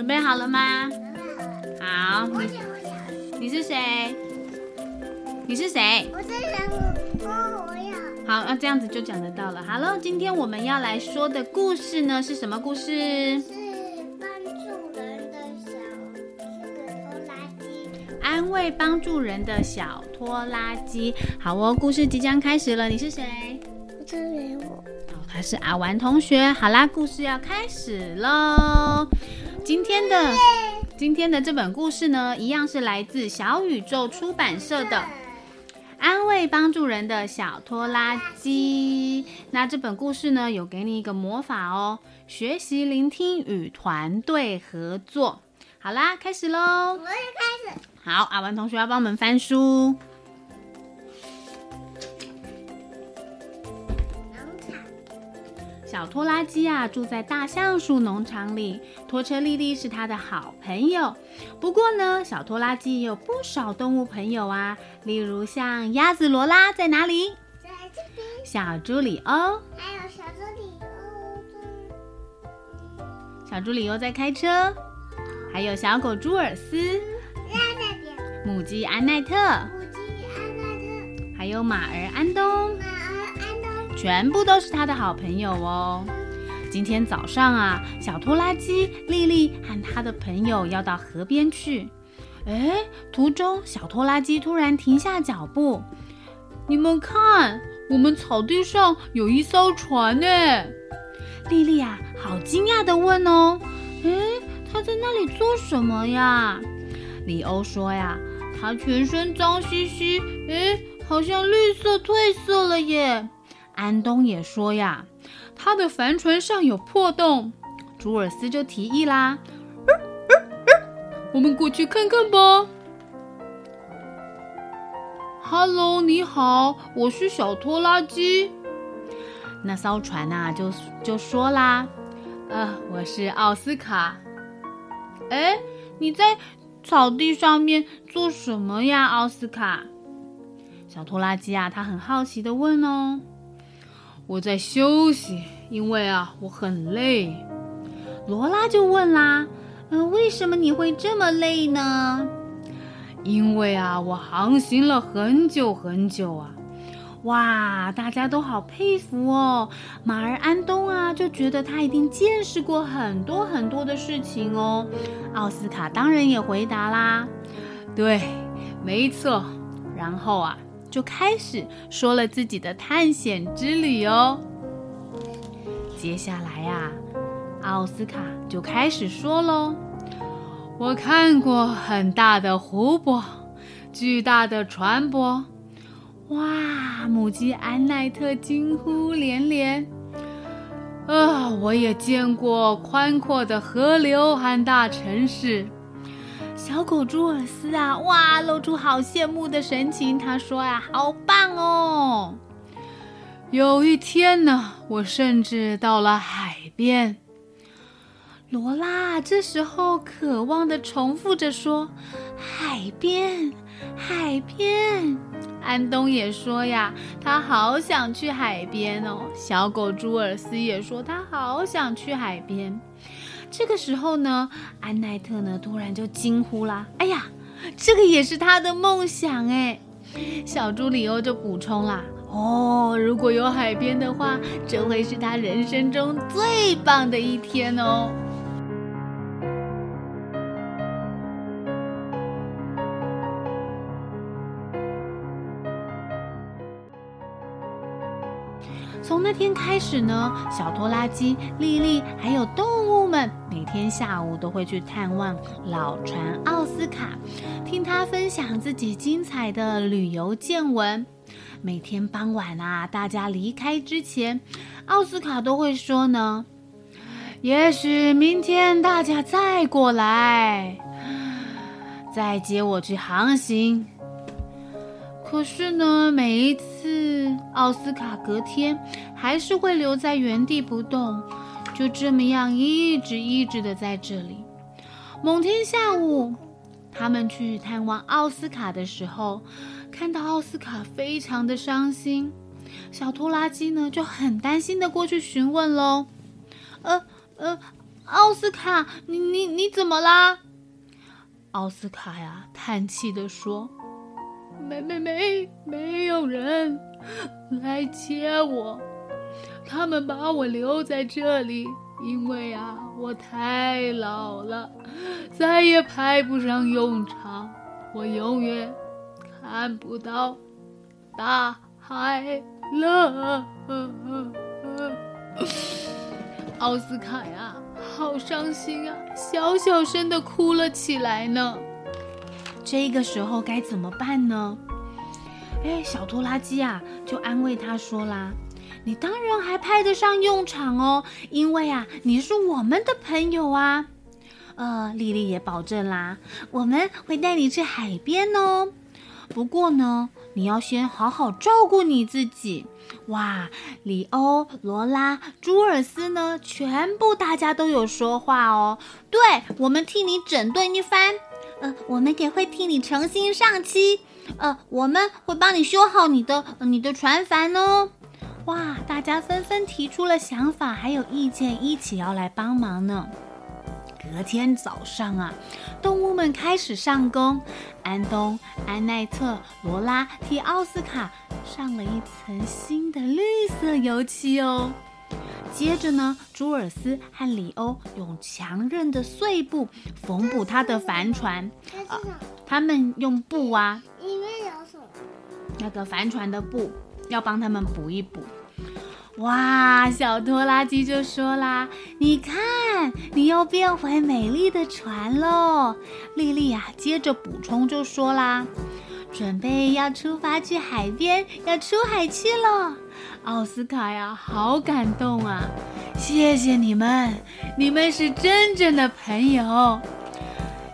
准备好了吗？好，我你是谁？你是谁？我是小好，那这样子就讲得到了。好了，今天我们要来说的故事呢是什么故事？是帮助人的小这个拖拉机。安慰帮助人的小拖拉机。好哦，故事即将开始了。你是谁？我这里我哦，他是阿玩同学。好啦，故事要开始喽。今天的今天的这本故事呢，一样是来自小宇宙出版社的《安慰帮助人的小拖拉机》。那这本故事呢，有给你一个魔法哦，学习聆听与团队合作。好啦，开始喽我！也开始。好，阿文同学要帮我们翻书。小拖拉机啊，住在大橡树农场里。拖车丽丽是它的好朋友。不过呢，小拖拉机也有不少动物朋友啊，例如像鸭子罗拉在哪里？在这边，小猪里欧，还有小猪里欧，小猪里欧在开车，还有小狗朱尔斯、母鸡安奈特，母鸡安奈特。还有马儿安东，全部都是它的好朋友哦。今天早上啊，小拖拉机丽丽和她的朋友要到河边去。哎，途中小拖拉机突然停下脚步。你们看，我们草地上有一艘船呢。丽丽啊，好惊讶的问哦：“哎，他在那里做什么呀？”里欧说呀：“他全身脏兮兮，哎，好像绿色褪色了耶。”安东也说呀，他的帆船上有破洞。朱尔斯就提议啦：“我们过去看看吧。” Hello，你好，我是小拖拉机。那艘船呐、就就说啦：“呃，我是奥斯卡。”哎，你在草地上面做什么呀，奥斯卡？小拖拉机啊，他很好奇的问哦。我在休息，因为啊，我很累。罗拉就问啦：“嗯、为什么你会这么累呢？”因为啊，我航行了很久很久啊。哇，大家都好佩服哦。马儿安东啊，就觉得他一定见识过很多很多的事情哦。奥斯卡当然也回答啦：“对，没错。”然后啊，就开始说了自己的探险之旅哦。接下来呀、奥斯卡就开始说喽：“我看过很大的湖泊，巨大的船舶。”哇！母鸡安奈特惊呼连连。啊，我也见过宽阔的河流和大城市。小狗朱尔斯啊，哇，露出好羡慕的神情。他说呀、好棒哦！有一天呢，我甚至到了海边。罗拉这时候渴望的重复着说：“海边，海边。”安东也说呀，他好想去海边哦。小狗朱尔斯也说，他好想去海边。这个时候呢，安奈特呢突然就惊呼啦：“哎呀，这个也是他的梦想哎！”小猪里欧就补充啦：“哦，如果有海边的话，这会是他人生中最棒的一天哦。”从那天开始呢，小拖拉机莉莉还有动物们每天下午都会去探望老船奥斯卡，听他分享自己精彩的旅游见闻。每天傍晚啊，大家离开之前，奥斯卡都会说呢：“也许明天大家再过来，再接我去航行。”可是呢，每一次奥斯卡隔天还是会留在原地不动，就这么样一直一直的在这里。某天下午，他们去探望奥斯卡的时候，看到奥斯卡非常的伤心，小拖拉机呢就很担心的过去询问喽。呃呃，奥斯卡，你你你怎么啦？奥斯卡呀，叹气的说：“没没没，没有人来接我，他们把我留在这里，因为啊，我太老了，再也派不上用场，我永远看不到大海了。”奥斯卡呀！好伤心啊，小小声的哭了起来呢。这个时候该怎么办呢？哎，小拖拉机啊，就安慰他说啦：“你当然还派得上用场哦，因为啊，你是我们的朋友啊。”呃，丽丽也保证啦，我们会带你去海边哦。不过呢，你要先好好照顾你自己。哇，里欧、罗拉、朱尔斯呢？全部大家都有说话哦。对，我们替你整顿一番。呃，我们也会替你重新上漆。呃，我们会帮你修好你的你的船帆哦。哇，大家纷纷提出了想法，还有意见，一起要来帮忙呢。隔天早上啊，动物们开始上工。安东、安奈特、罗拉替奥斯卡上了一层新的绿色油漆哦。接着呢，朱尔斯和里欧用强韧的碎布缝补他的帆船。啊，他们用布啊，里面有什么？那个帆船的布要帮他们补一补。哇，小拖拉机就说啦：“你看，你又变回美丽的船喽。”莉莉呀，接着补充就说啦：“准备要出发去海边，要出海去了。”奥斯卡呀，好感动啊！谢谢你们，你们是真正的朋友。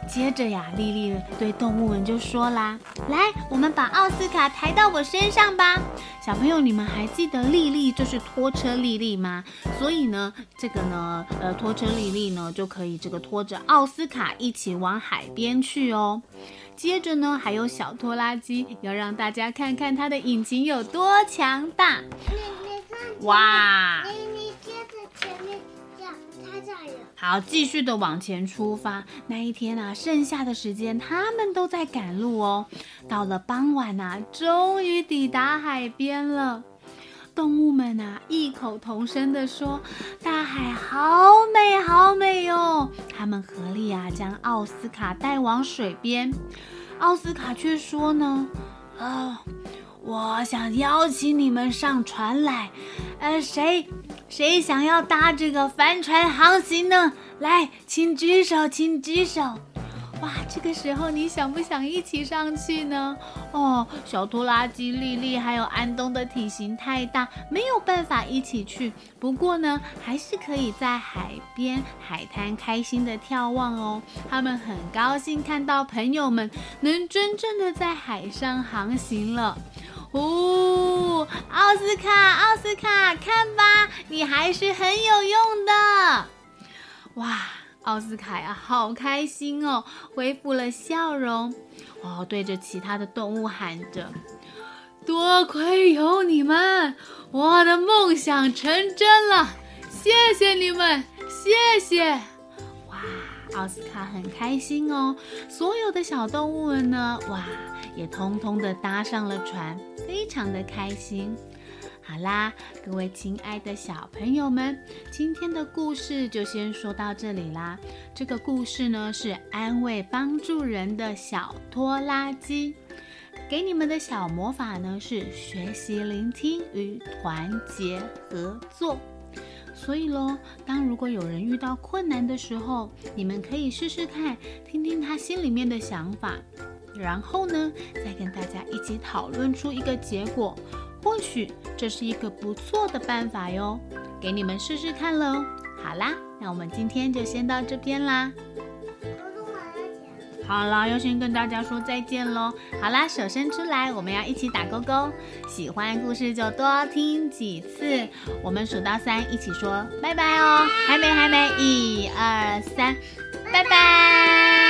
接着呀，丽丽对动物们就说啦：“来，我们把奥斯卡抬到我身上吧。”小朋友，你们还记得丽丽就是拖车丽丽吗？所以呢，这个呢，呃，拖车丽丽呢就可以这个拖着奥斯卡一起往海边去哦。接着呢，还有小拖拉机，要让大家看看它的引擎有多强大。哇！好，继续的往前出发。那一天啊，剩下的时间他们都在赶路哦。到了傍晚啊，终于抵达海边了。动物们啊，异口同声的说：“大海好美，好美哦！”他们合力啊，将奥斯卡带往水边。奥斯卡却说呢：“啊，我想邀请你们上船来。呃，谁？”谁想要搭这个帆船航行呢？来，请举手，请举手。哇，这个时候你想不想一起上去呢？哦，小拖拉机丽丽还有安东的体型太大，没有办法一起去。不过呢，还是可以在海边海滩开心的眺望哦。他们很高兴看到朋友们能真正的在海上航行了。哦，奥斯卡，奥斯卡，看吧，你还是很有用的。哇，奥斯卡呀，好开心哦，恢复了笑容。哦，对着其他的动物喊着：“多亏有你们，我的梦想成真了，谢谢你们，谢谢。”哇，奥斯卡很开心哦。所有的小动物们呢，哇，也通通的搭上了船。非常的开心。好啦，各位亲爱的小朋友们，今天的故事就先说到这里啦。这个故事呢是安慰帮助人的小拖拉机，给你们的小魔法呢是学习聆听与团结合作。所以喽，当如果有人遇到困难的时候，你们可以试试看，听听他心里面的想法。然后呢，再跟大家一起讨论出一个结果，或许这是一个不错的办法哟，给你们试试看喽。好啦，那我们今天就先到这边啦。好了，要先跟大家说再见喽。好啦，手伸出来，我们要一起打勾勾。喜欢故事就多听几次。我们数到三，一起说拜拜哦。还没，还没，一二三，拜拜。